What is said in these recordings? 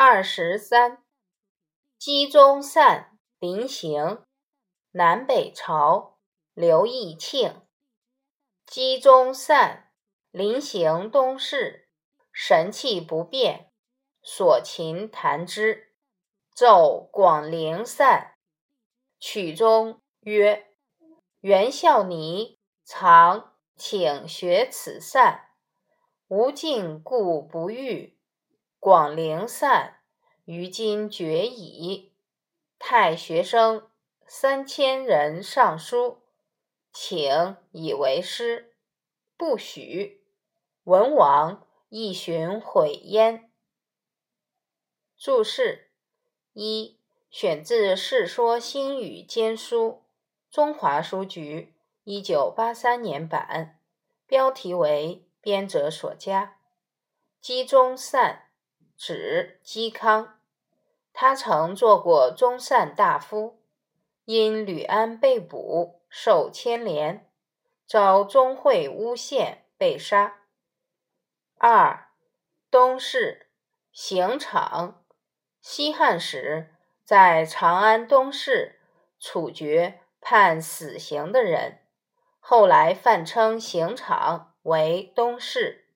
二十三，嵇中散临行，南北朝，刘义庆。嵇中散临行东市，神气不变，所琴弹之，奏广陵散。曲中曰：“袁孝尼常，请学此散。吾尽故不遇。”广陵散，于今绝矣。太学生三千人上书，请以为师，不许。文王亦寻毁焉。注释一：选自《世说新语·兼书》，中华书局一九八三年版，标题为编者所加。嵇中散。指嵇康，他曾做过中散大夫，因吕安被捕，受牵连，遭钟会诬陷，被杀。二，东市刑场，西汉时在长安东市处决判死刑的人，后来泛称刑场为东市。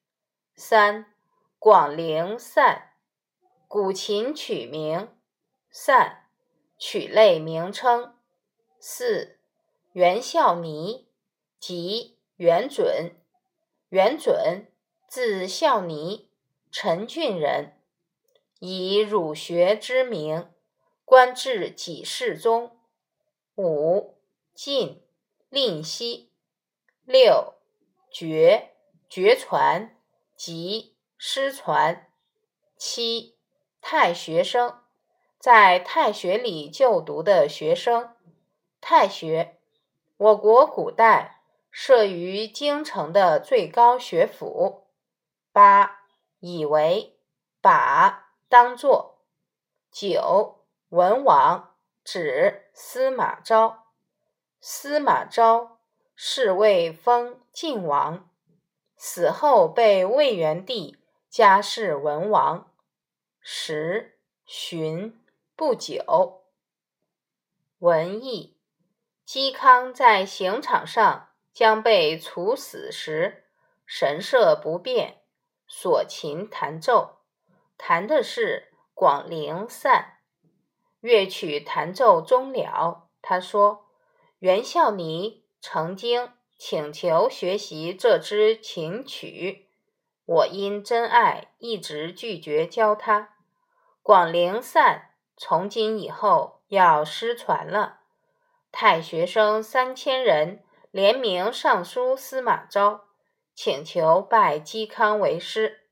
三，广陵散。古琴曲名，散，曲类名称。四，袁孝尼，即袁准。袁准，字孝尼，陈郡人，以儒学知名，官至给事中。五，晋，令西。六，绝，绝传，即失传。七。太学生，在太学里就读的学生。太学，我国古代设于京城的最高学府。八，以为，把，当作。九，文王，指司马昭。司马昭，是魏封晋王，死后被魏元帝加谥文王。十旬不久，文艺嵇康在刑场上将被处死时，神色不变，所琴弹奏，弹的是《广陵散》。乐曲弹奏终了，他说：“袁孝尼曾经请求学习这支琴曲，我因真爱，一直拒绝教他。”广陵散从今以后要失传了。太学生三千人联名上书司马昭，请求拜嵇康为师。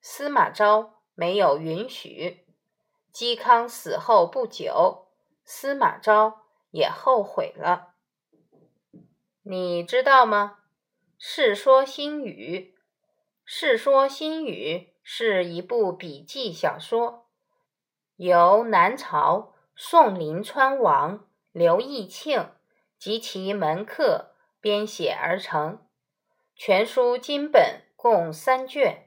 司马昭没有允许。嵇康死后不久，司马昭也后悔了。你知道吗？《世说新语》《世说新语》是一部笔记小说。由南朝宋临川王刘义庆及其门客编写而成。全书金本共三卷，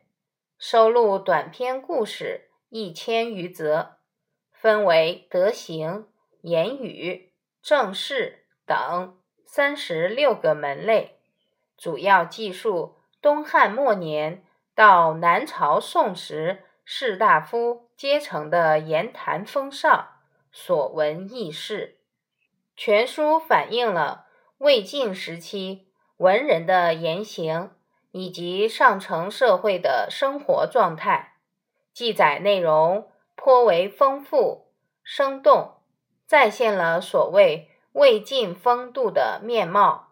收录短篇故事一千余则，分为德行、言语、政事等三十六个门类，主要记述东汉末年到南朝宋时。士大夫阶层的言谈风尚、所闻轶事，全书反映了魏晋时期文人的言行以及上层社会的生活状态，记载内容颇为丰富生动，再现了所谓魏晋风度的面貌。